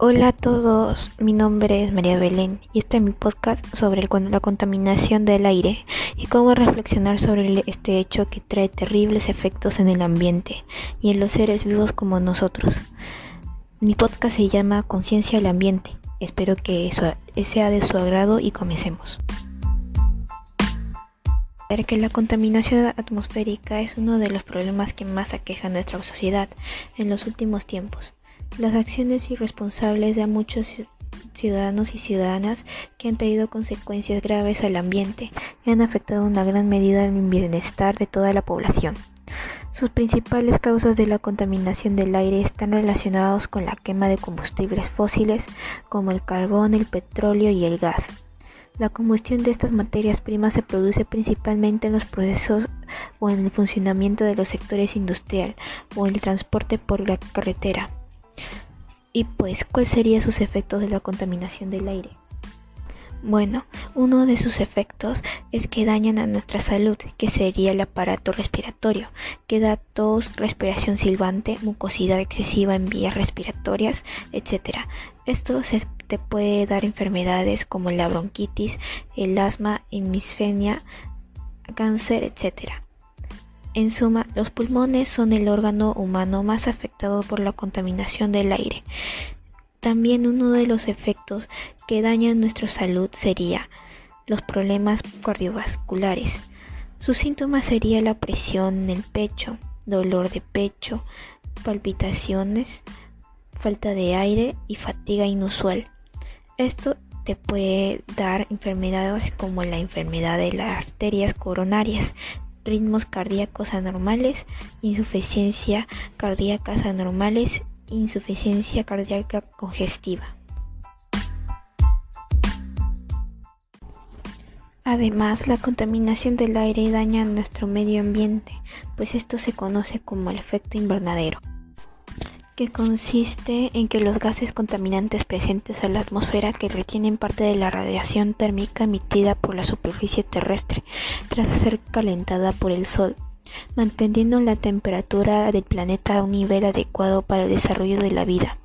Hola a todos, mi nombre es María Belén y este es mi podcast sobre la contaminación del aire y cómo reflexionar sobre este hecho que trae terribles efectos en el ambiente y en los seres vivos como nosotros. Mi podcast se llama Conciencia del Ambiente. Espero que sea de su agrado y comencemos. Que la contaminación atmosférica es uno de los problemas que más aqueja a nuestra sociedad en los últimos tiempos. Las acciones irresponsables de muchos ciudadanos y ciudadanas que han traído consecuencias graves al ambiente y han afectado en una gran medida el bienestar de toda la población. Sus principales causas de la contaminación del aire están relacionados con la quema de combustibles fósiles como el carbón, el petróleo y el gas. La combustión de estas materias primas se produce principalmente en los procesos o en el funcionamiento de los sectores industrial o el transporte por la carretera. Y pues, ¿cuáles serían sus efectos de la contaminación del aire? Bueno, uno de sus efectos es que dañan a nuestra salud, que sería el aparato respiratorio, que da tos, respiración silbante, mucosidad excesiva en vías respiratorias, etc. Esto se te puede dar enfermedades como la bronquitis, el asma, hemisfenia, cáncer, etc. En suma, los pulmones son el órgano humano más afectado por la contaminación del aire. También uno de los efectos que dañan nuestra salud sería los problemas cardiovasculares. Sus síntomas serían la presión en el pecho, dolor de pecho, palpitaciones, falta de aire y fatiga inusual. Esto te puede dar enfermedades como la enfermedad de las arterias coronarias, ritmos cardíacos anormales, insuficiencia cardíacas anormales, insuficiencia cardíaca congestiva. Además, la contaminación del aire daña nuestro medio ambiente, pues esto se conoce como el efecto invernadero que consiste en que los gases contaminantes presentes en la atmósfera que retienen parte de la radiación térmica emitida por la superficie terrestre tras ser calentada por el Sol, manteniendo la temperatura del planeta a un nivel adecuado para el desarrollo de la vida.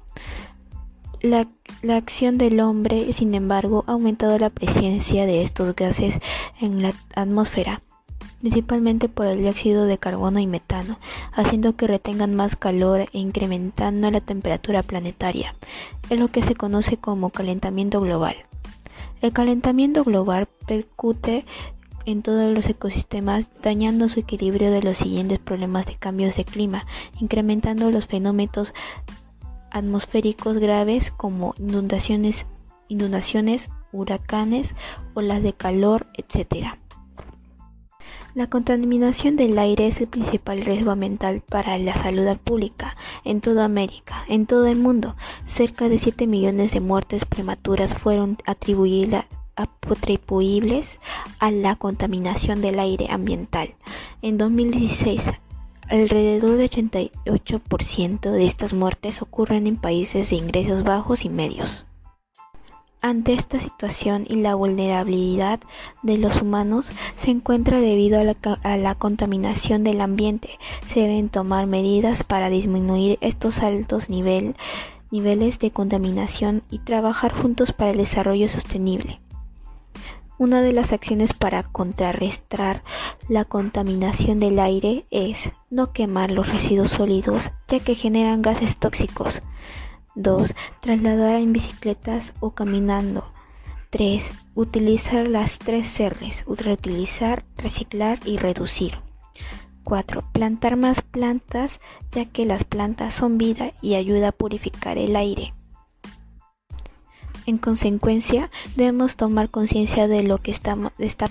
La, la, acción del hombre, sin embargo, ha aumentado la presencia de estos gases en la atmósfera, principalmente por el dióxido de carbono y metano, haciendo que retengan más calor e incrementando la temperatura planetaria. Es lo que se conoce como calentamiento global. El calentamiento global percute en todos los ecosistemas, dañando su equilibrio de los siguientes problemas de cambios de clima, incrementando los fenómenos atmosféricos graves como inundaciones, inundaciones, huracanes, olas de calor, etc. La contaminación del aire es el principal riesgo ambiental para la salud pública en toda América, en todo el mundo. Cerca de 7 millones de muertes prematuras fueron atribuibles a la contaminación del aire ambiental. En 2016, alrededor del 88% de estas muertes ocurren en países de ingresos bajos y medios. Ante esta situación y la vulnerabilidad de los humanos se encuentra debido a la, contaminación del ambiente. Se deben tomar medidas para disminuir estos altos niveles de contaminación y trabajar juntos para el desarrollo sostenible. Una de las acciones para contrarrestar la contaminación del aire es no quemar los residuos sólidos ya que generan gases tóxicos. 2. Trasladar en bicicletas o caminando. 3. Utilizar las tres R's. Reutilizar, reciclar y reducir. 4. Plantar más plantas ya que las plantas son vida y ayuda a purificar el aire. En consecuencia, debemos tomar conciencia de lo que está,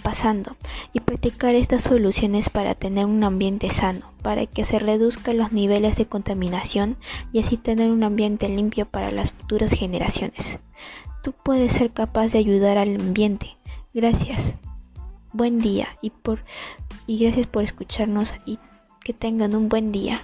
pasando y practicar estas soluciones para tener un ambiente sano, para que se reduzcan los niveles de contaminación y así tener un ambiente limpio para las futuras generaciones. Tú puedes ser capaz de ayudar al ambiente. Gracias. Buen día y por y gracias por escucharnos y que tengan un buen día.